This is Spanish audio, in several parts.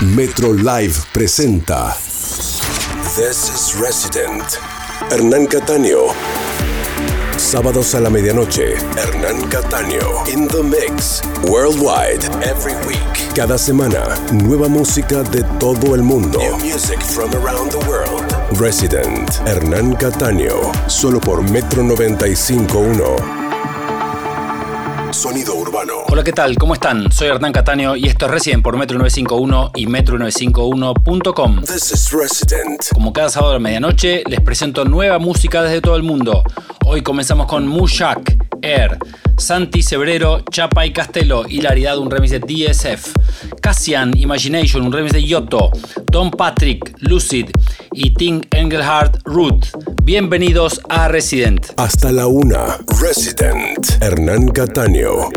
Metro Live presenta This is Resident. Hernán Cataño. Sábados a la medianoche, Hernán Cataño. In the Mix. Worldwide. Every week. Cada semana, nueva música de todo el mundo. New music from around the world. Resident. Hernán Cataño. Solo por Metro 95.1. Sonido urbano. Hola, ¿qué tal? ¿Cómo están? Soy Hernán Cataño y esto es Resident por Metro 951 y Metro951.com. This is Resident. Como cada sábado a la medianoche, les presento nueva música desde todo el mundo. Hoy comenzamos con Mushak, Air, Santi Cebrero, Chapa y Castelo, Hilaridad, un remix de DSF, Cassian, Imagination, un remix de Yoto, Don Patrick, Lucid y Ting Engelhardt, Root. Bienvenidos a Resident. Hasta la una. Resident. Hernán Cataño.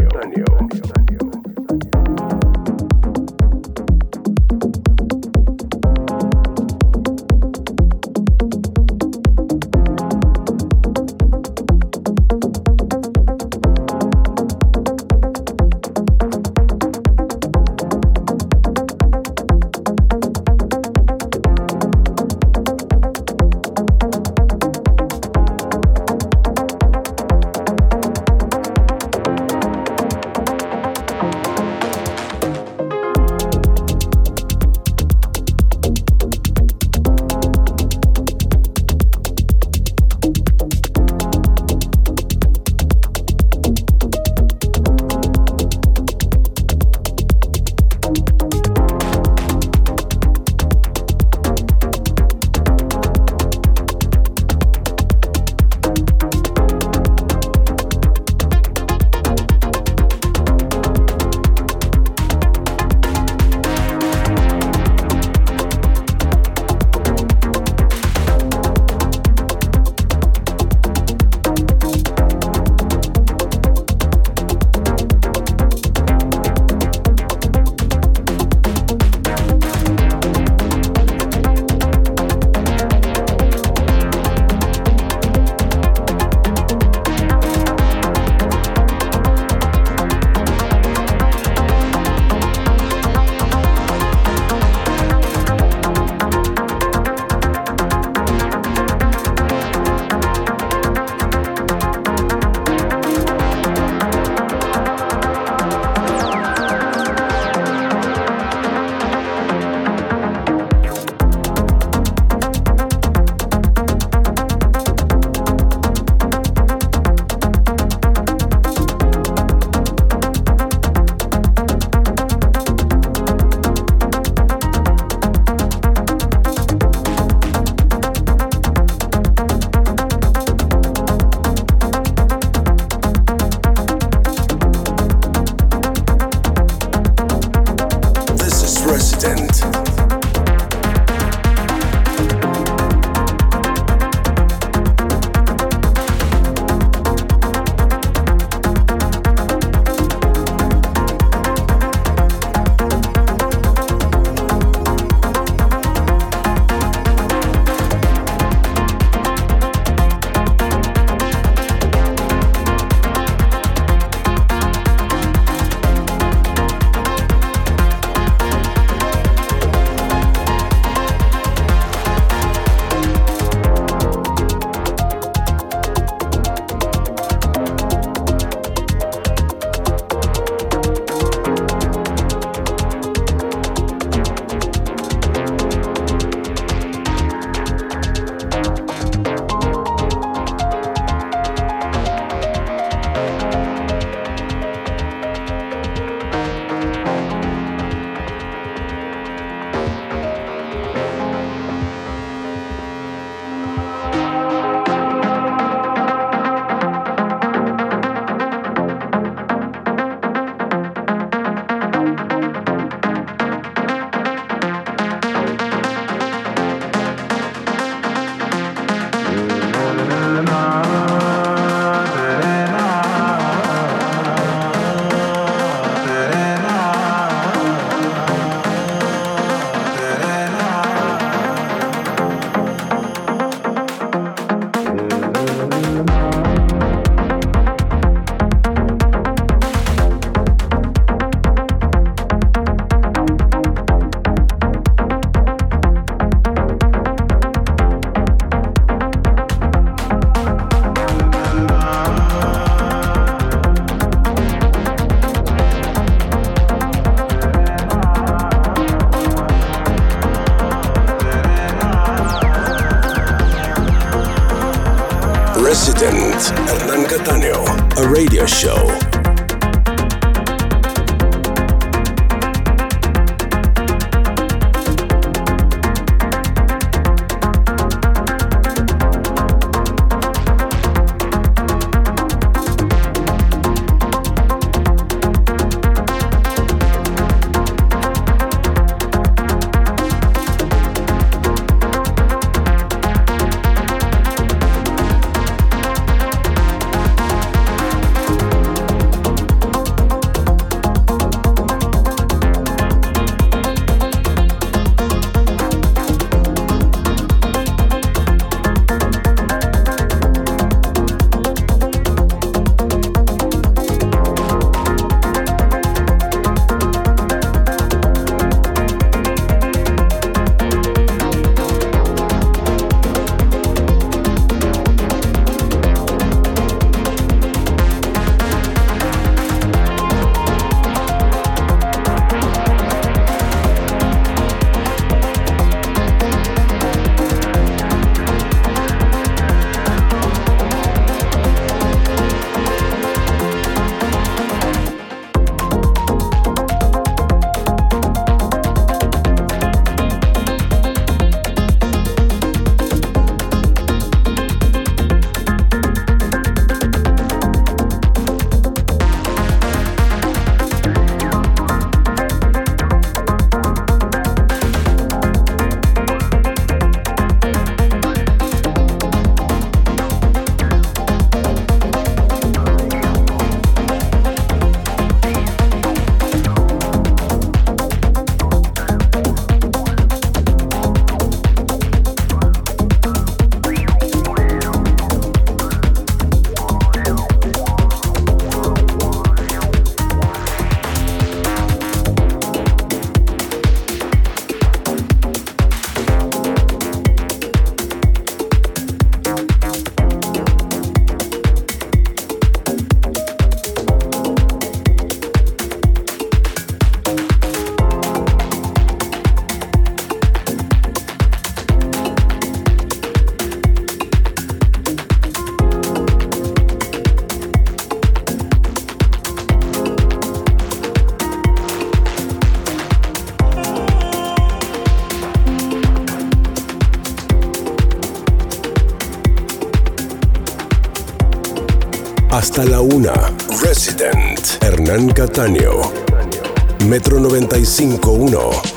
Metro 95.1.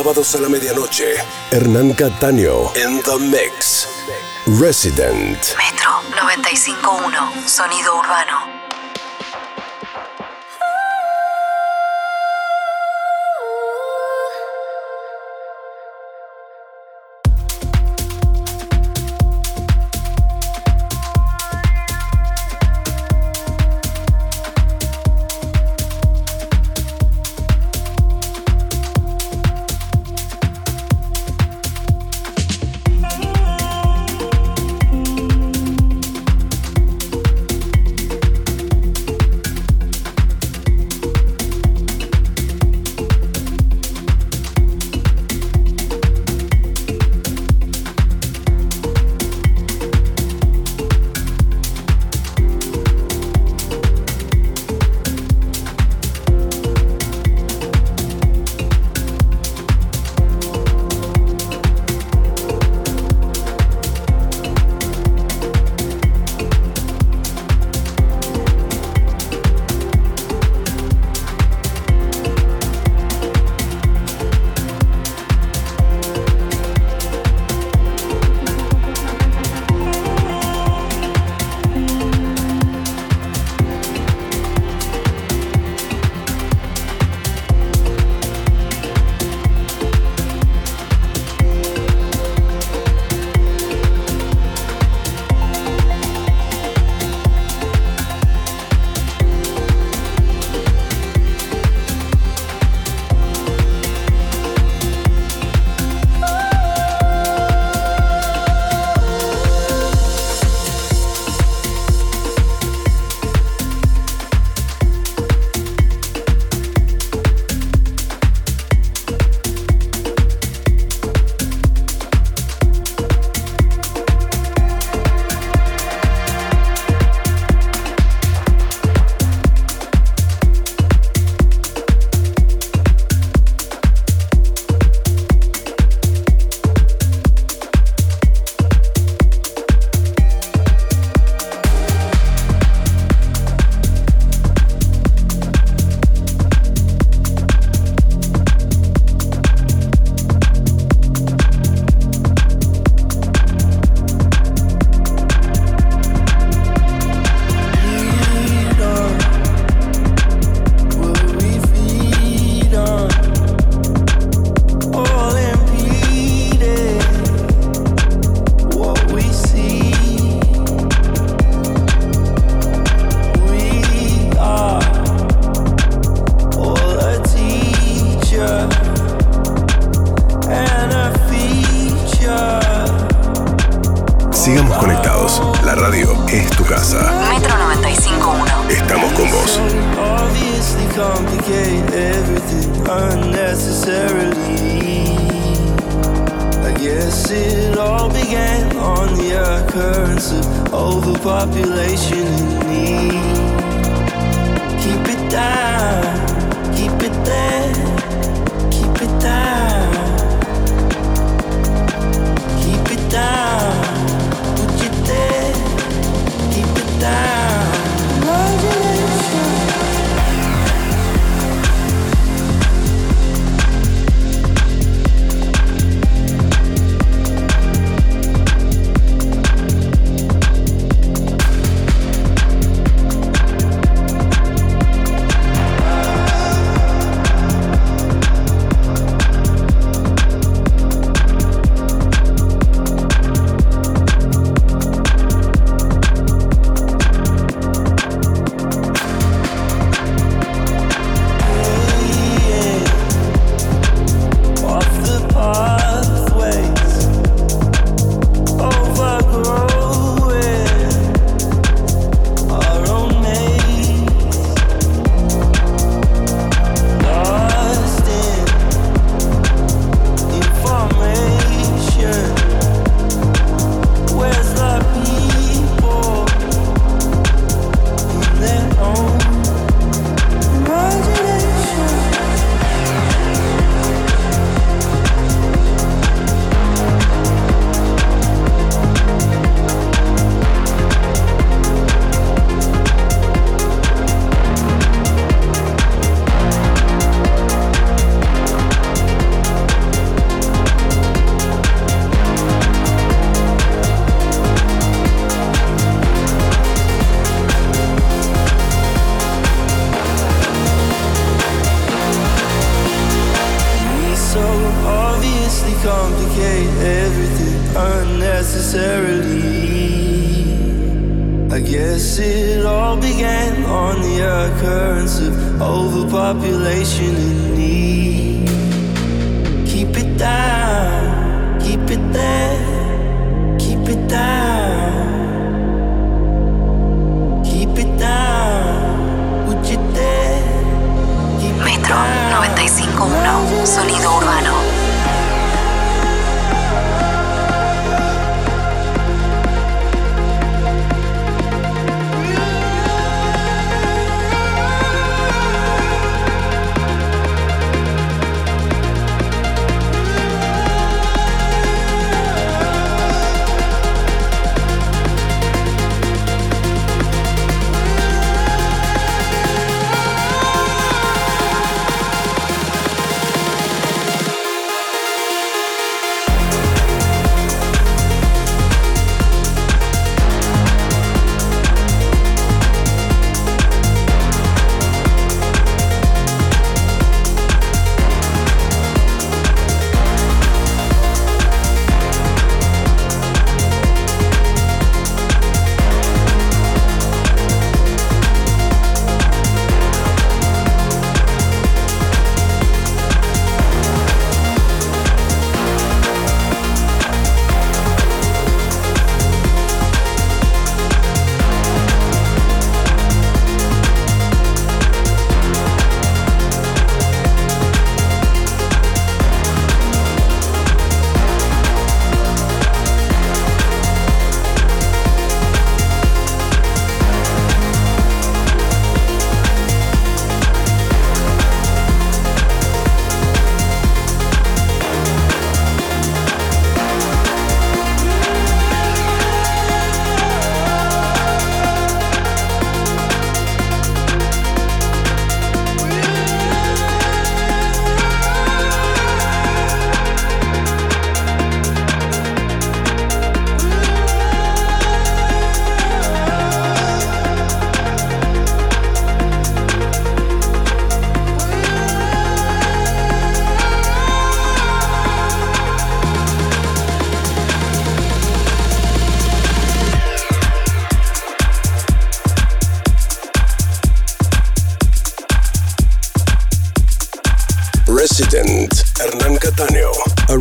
Sábados a la medianoche, Hernán Cataño en The Mix. Resident. Metro 95.1, sonido urbano.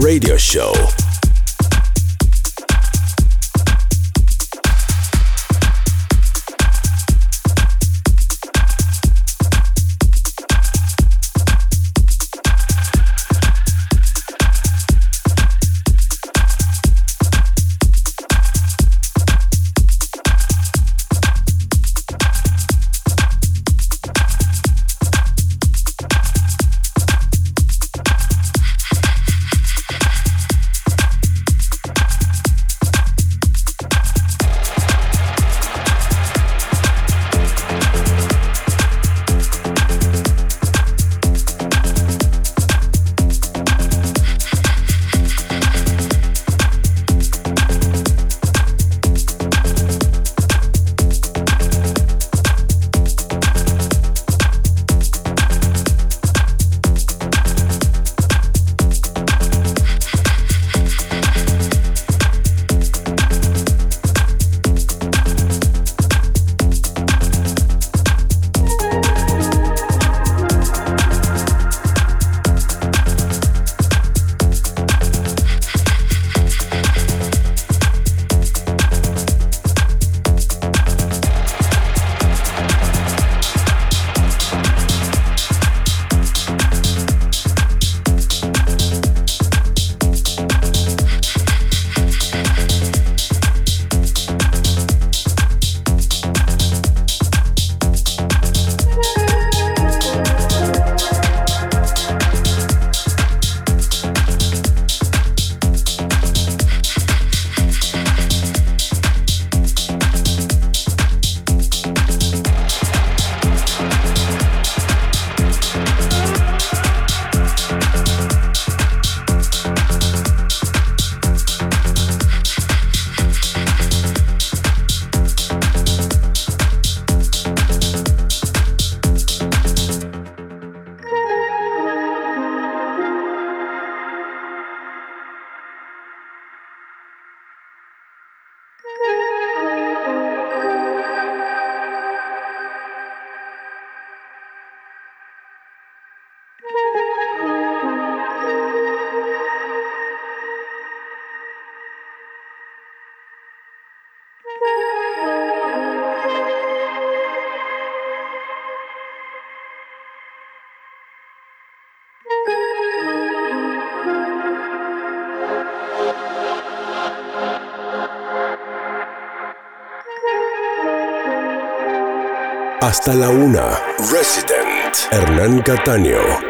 Radio show. Hasta la una. Resident. Hernán Cataño.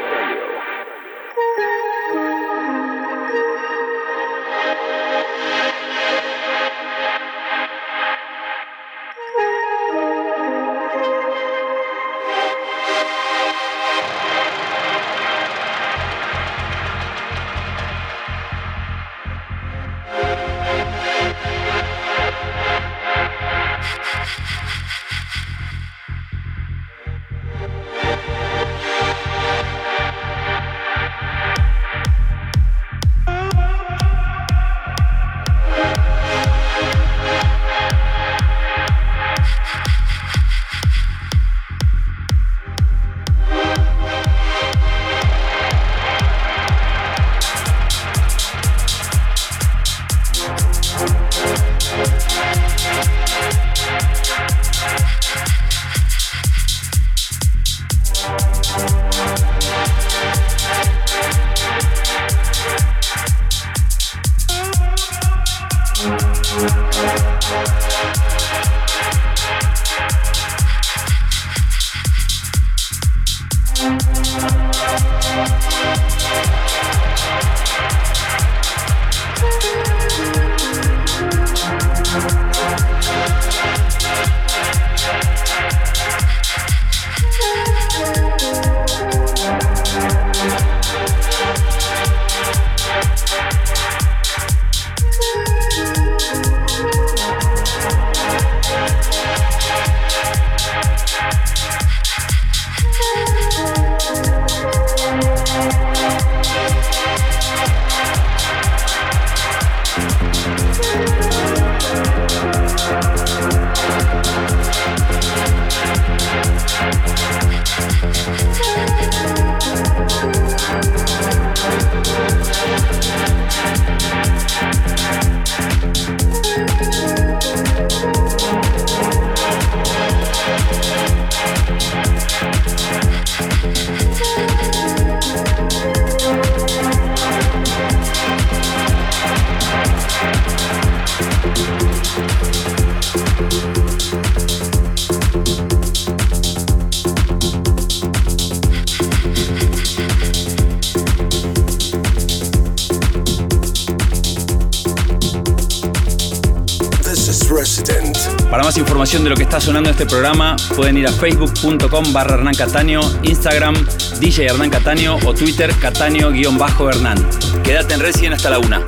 Información de lo que está sonando en este programa, pueden ir a facebook.com barra Hernán Cataño, Instagram DJ Hernán Cataño o Twitter Cataño-Hernán. Quédate en Resident hasta la una.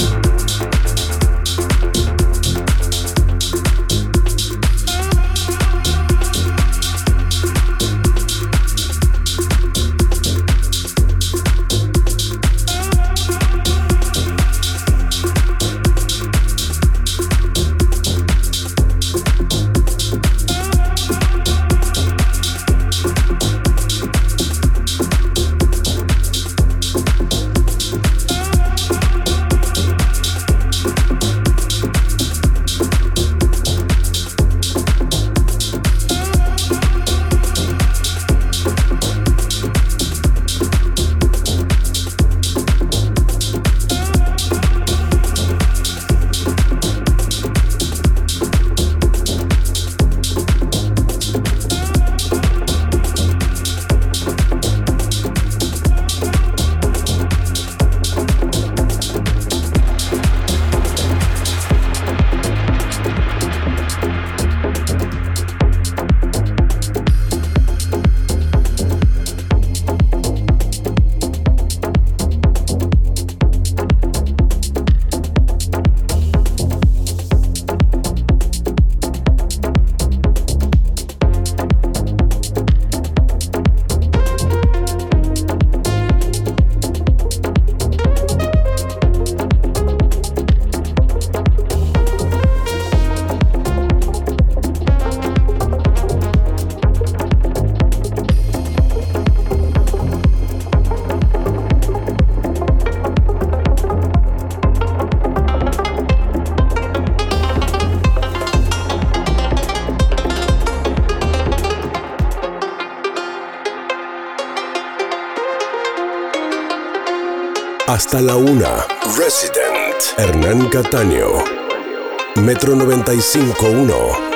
Hasta la una. Resident. Hernán Cataño. Metro 95.1.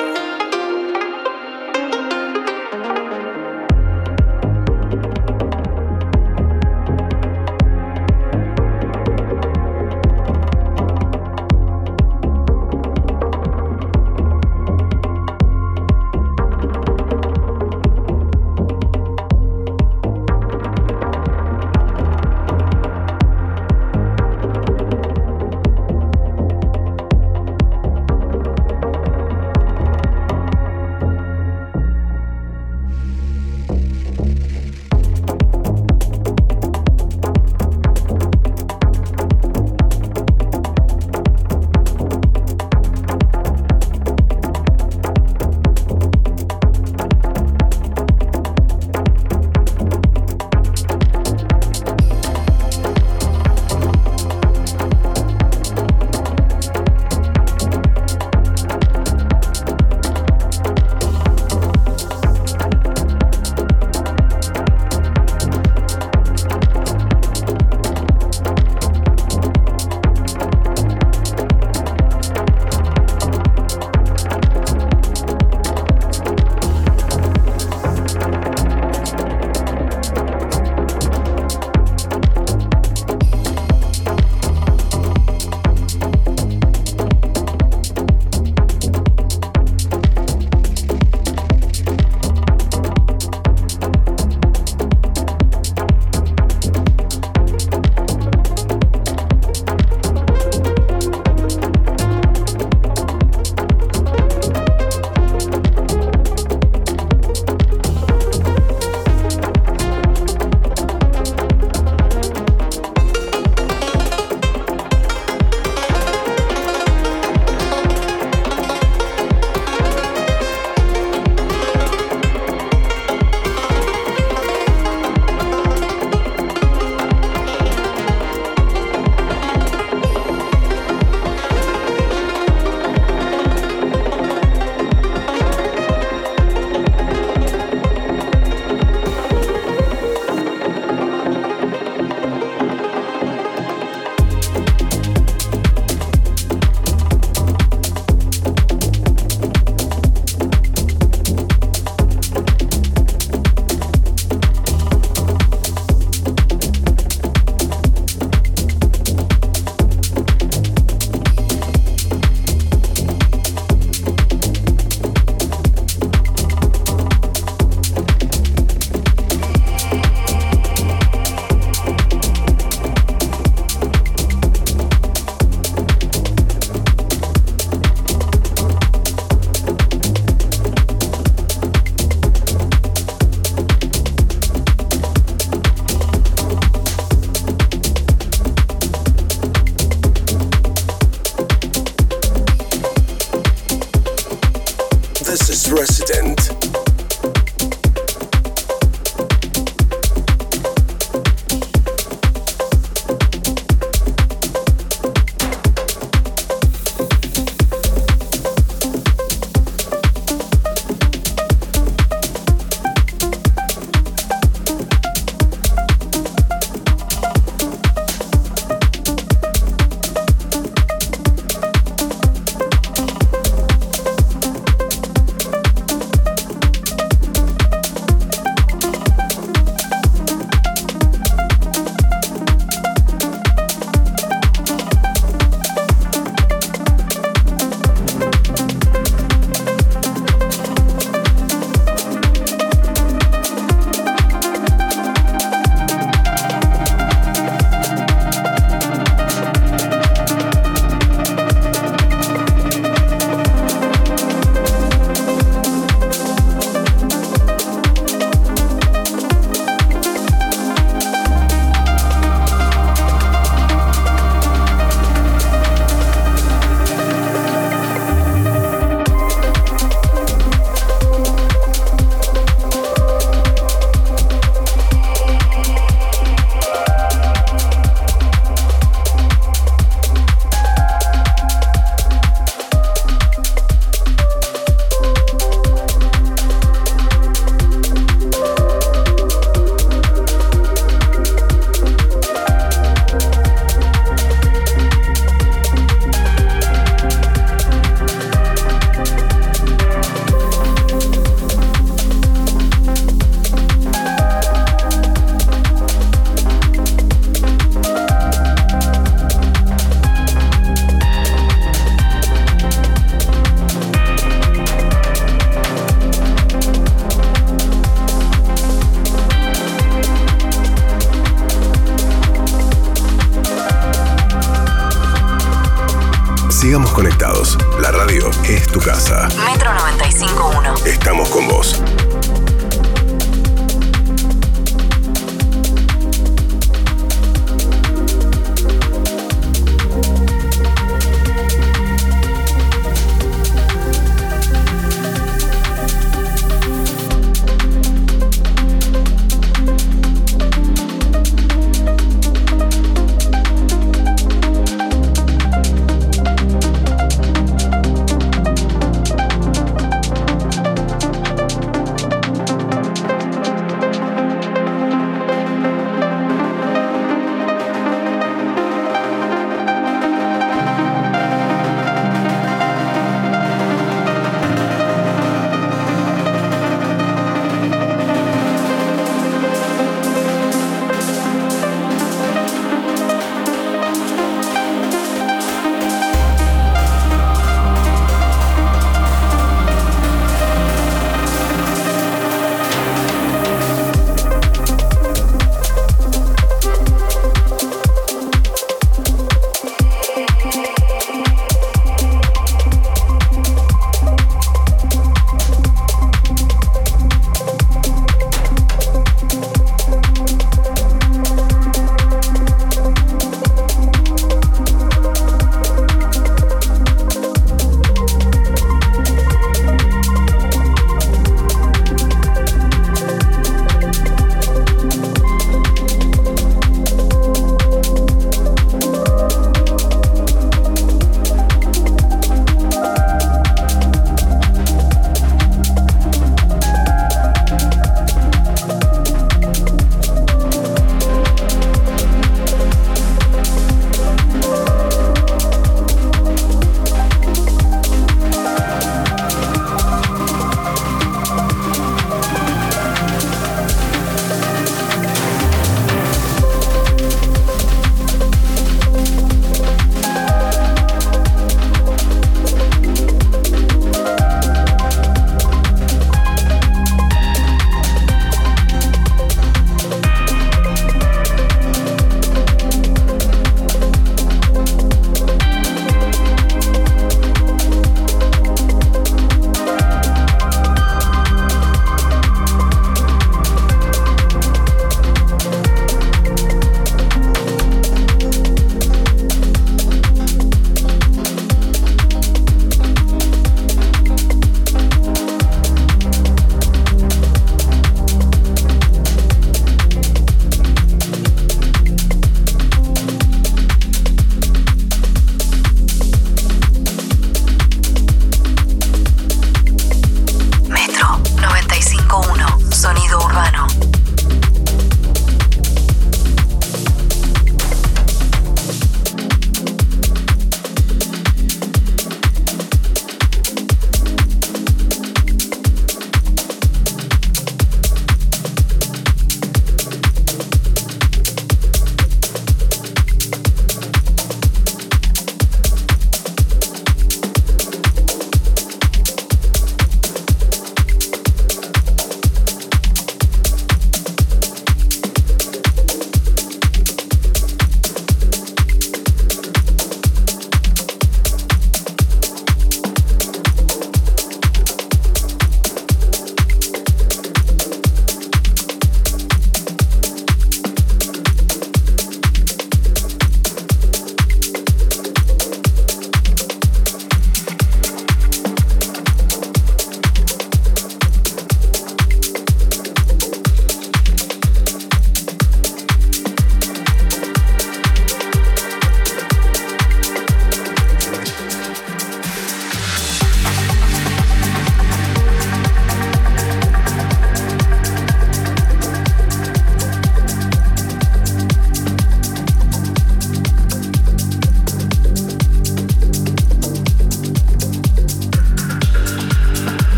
es tu casa. Metro 95.1. Estamos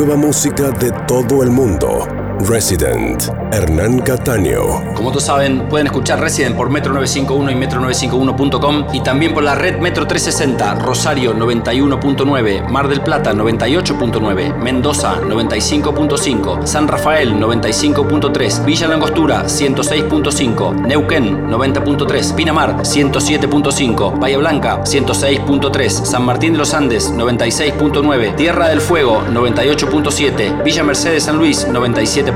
Nueva música de todo el mundo. Resident, Hernán Cataño. Como todos saben, pueden escuchar Resident por Metro 951 y metro951.com y también por la red Metro 360, Rosario 91.9, Mar del Plata 98.9, Mendoza 95.5, San Rafael 95.3, Villa Langostura 106.5, Neuquén 90.3, Pinamar 107.5, Bahía Blanca 106.3, San Martín de los Andes 96.9, Tierra del Fuego 98.7, Villa Mercedes San Luis 97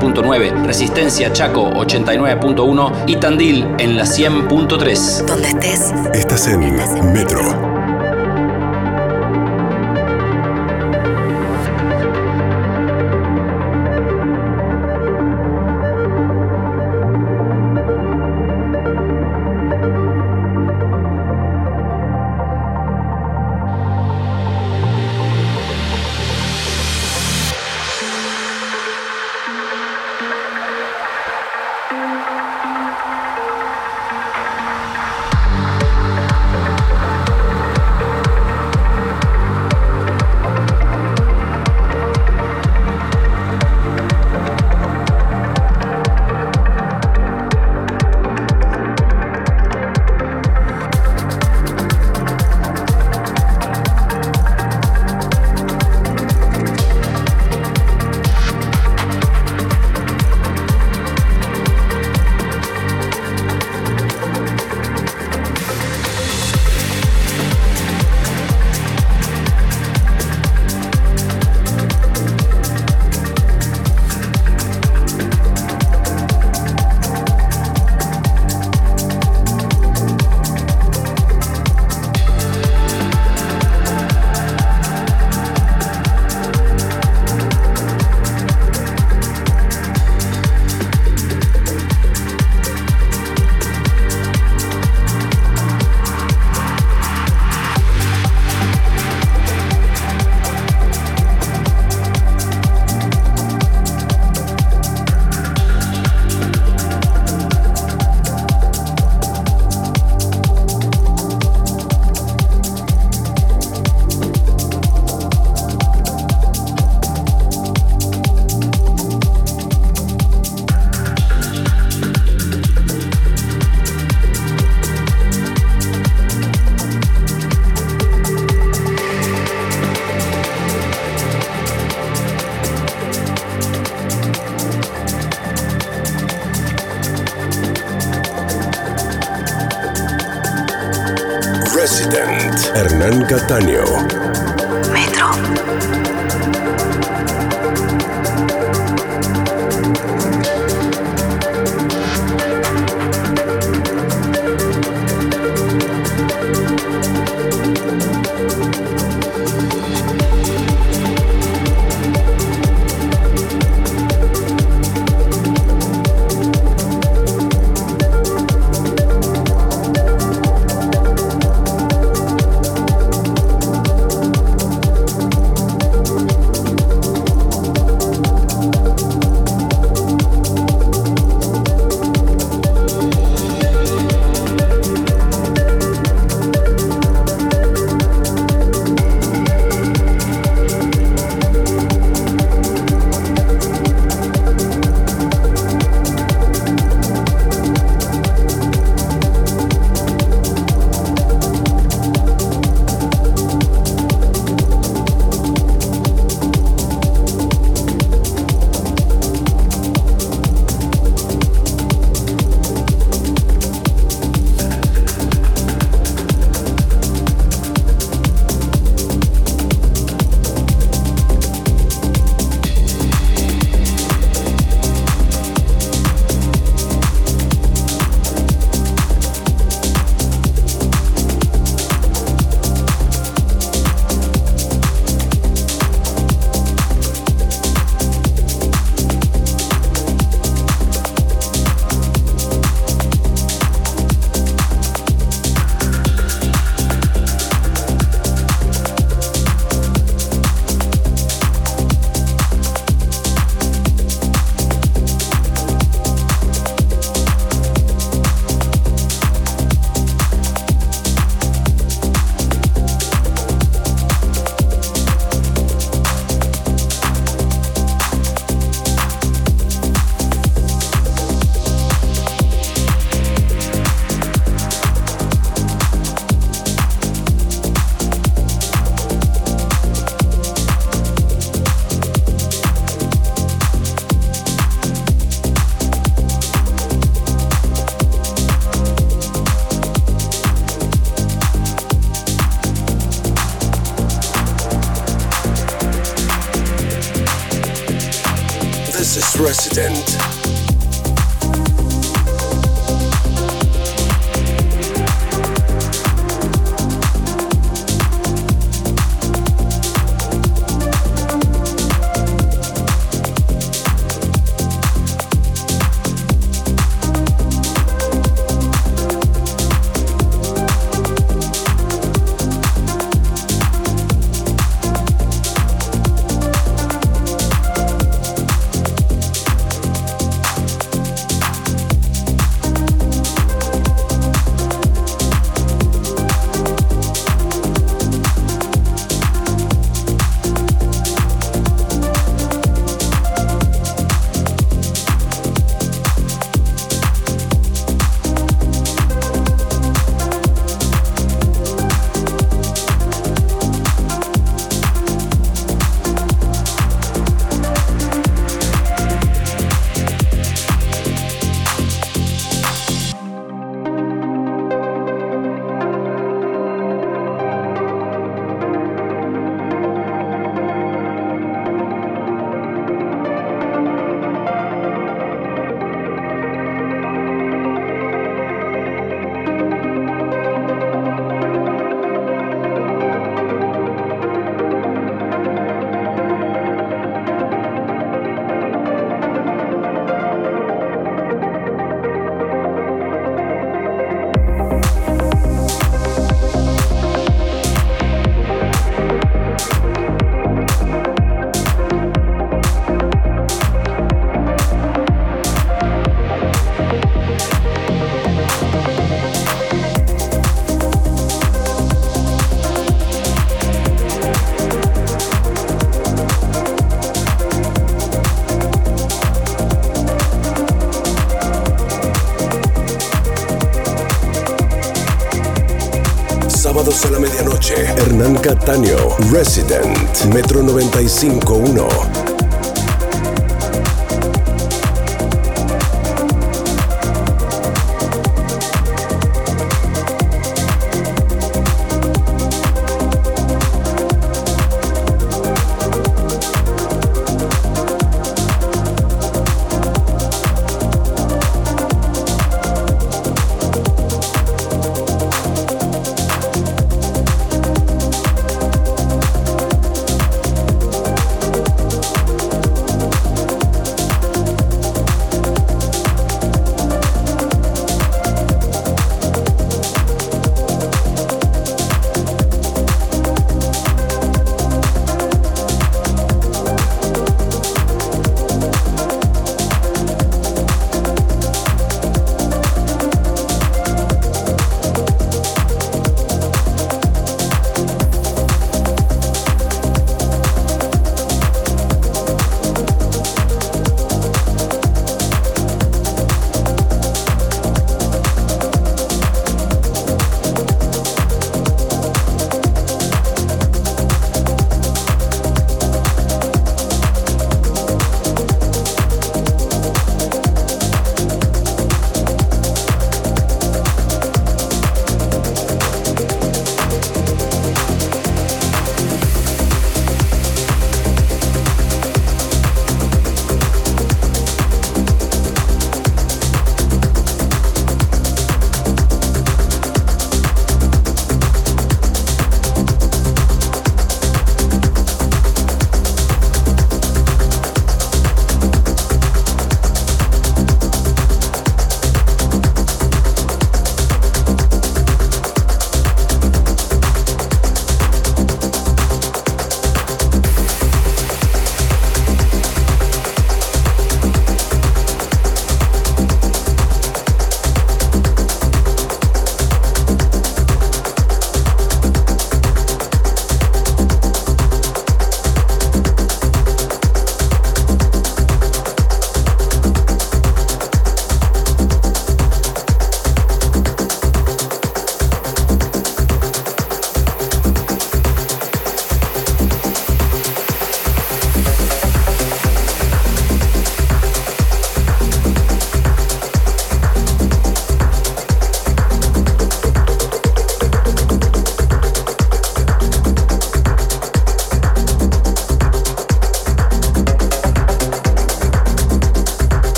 Resistencia Chaco 89.1 y Tandil en la 100.3. Donde estés. Estás en Metro. Catania. Cataño, Resident, Metro 951.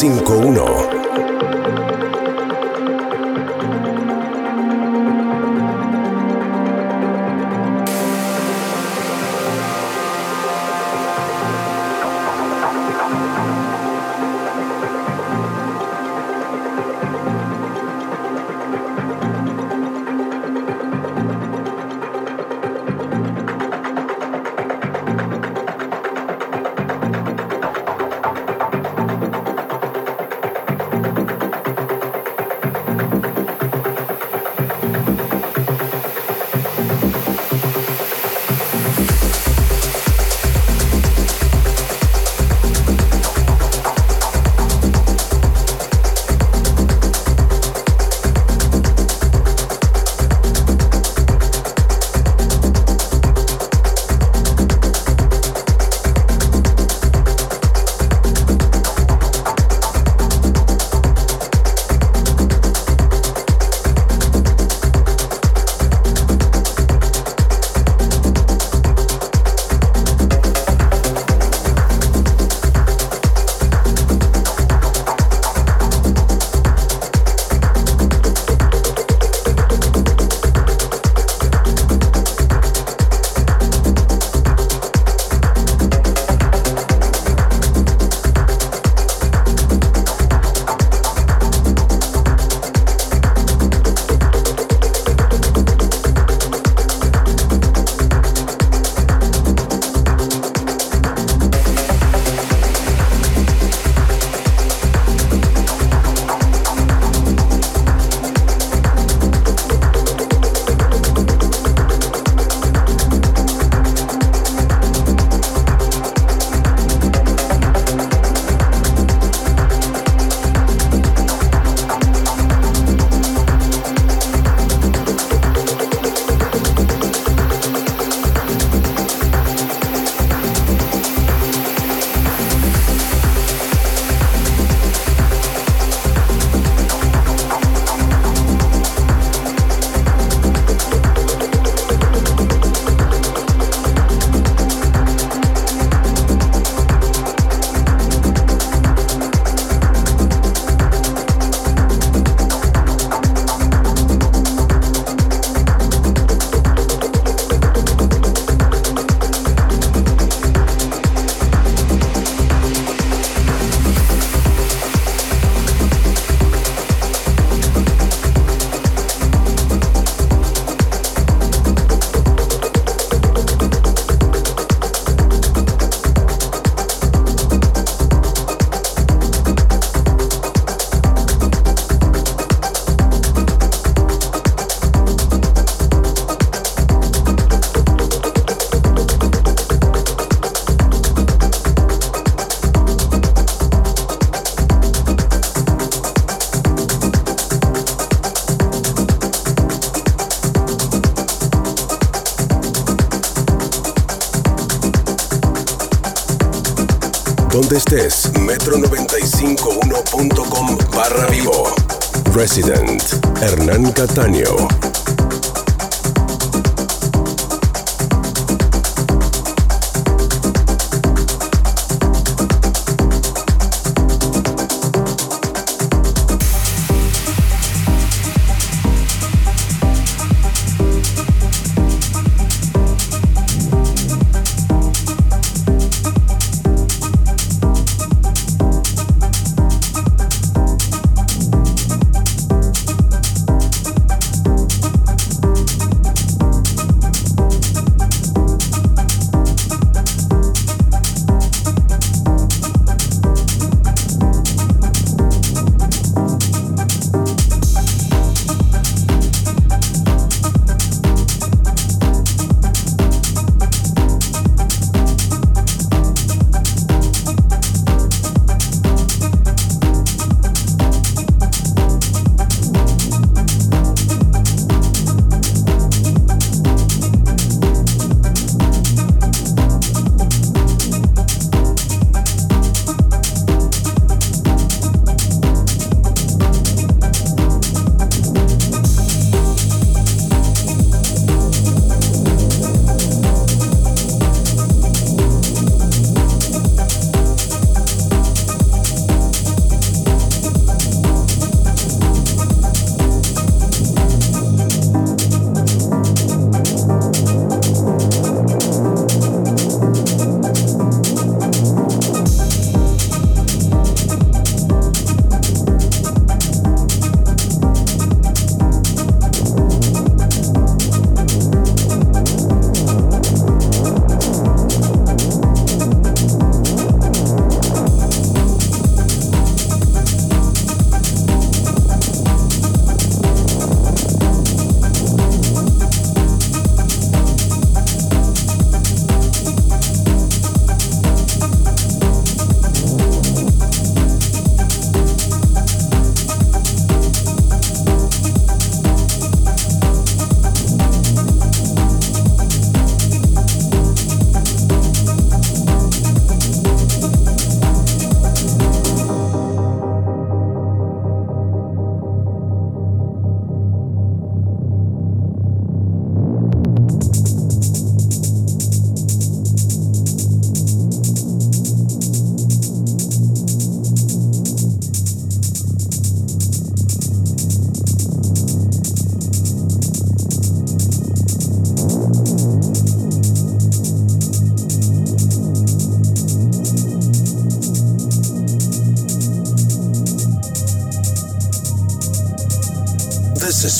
95.1. donde estés. Metro951.com barra vivo. Resident Hernán Cataño.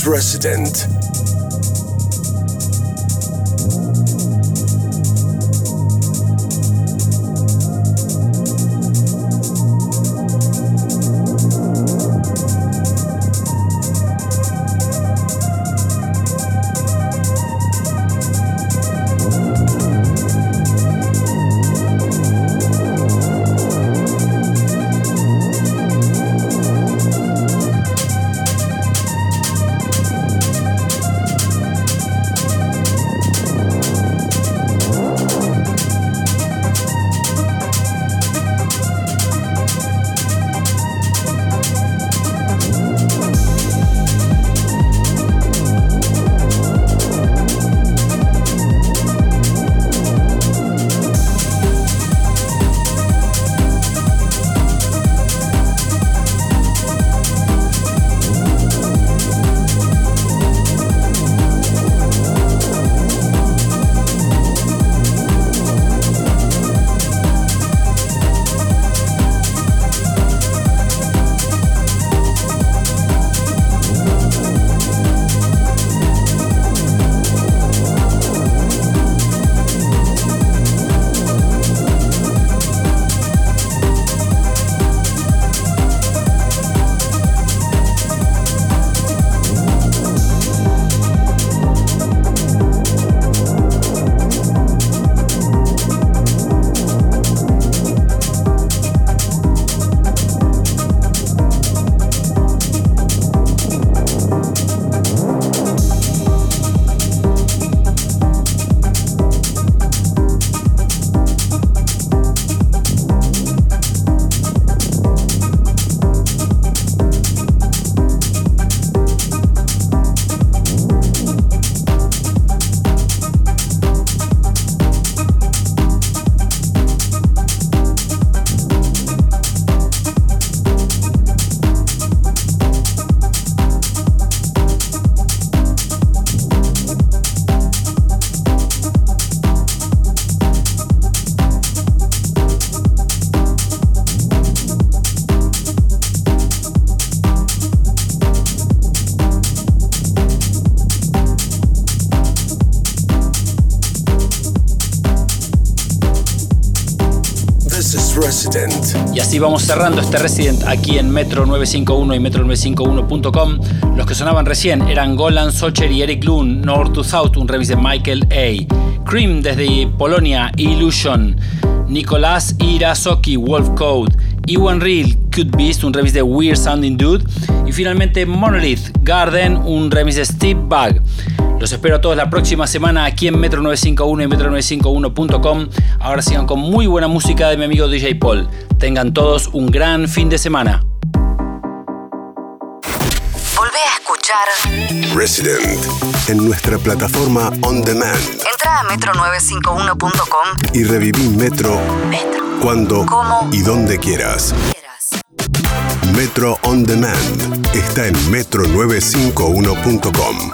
Resident. Cerrando este Resident aquí en Metro 951 y Metro951.com. Los que sonaban recién eran Golan Socher y Eric Loon, North to South, un remix de Michael A. Cream desde Polonia, Illusion. Nicolás Irasoki, Wolf Code. Iwan Real, Cute Beast, un remix de Weird Sounding Dude. Y finalmente Monolith Garden, un remix de Steve Bug. Los espero a todos la próxima semana aquí en Metro 951 y Metro951.com. Ahora sigan con muy buena música de mi amigo DJ Paul. Tengan todos un gran fin de semana. Volvé a escuchar Resident en nuestra plataforma On Demand. Entra a metro951.com y reviví Metro, Metro. cuando ¿Cómo? y donde quieras. Quieras. Metro On Demand está en metro951.com.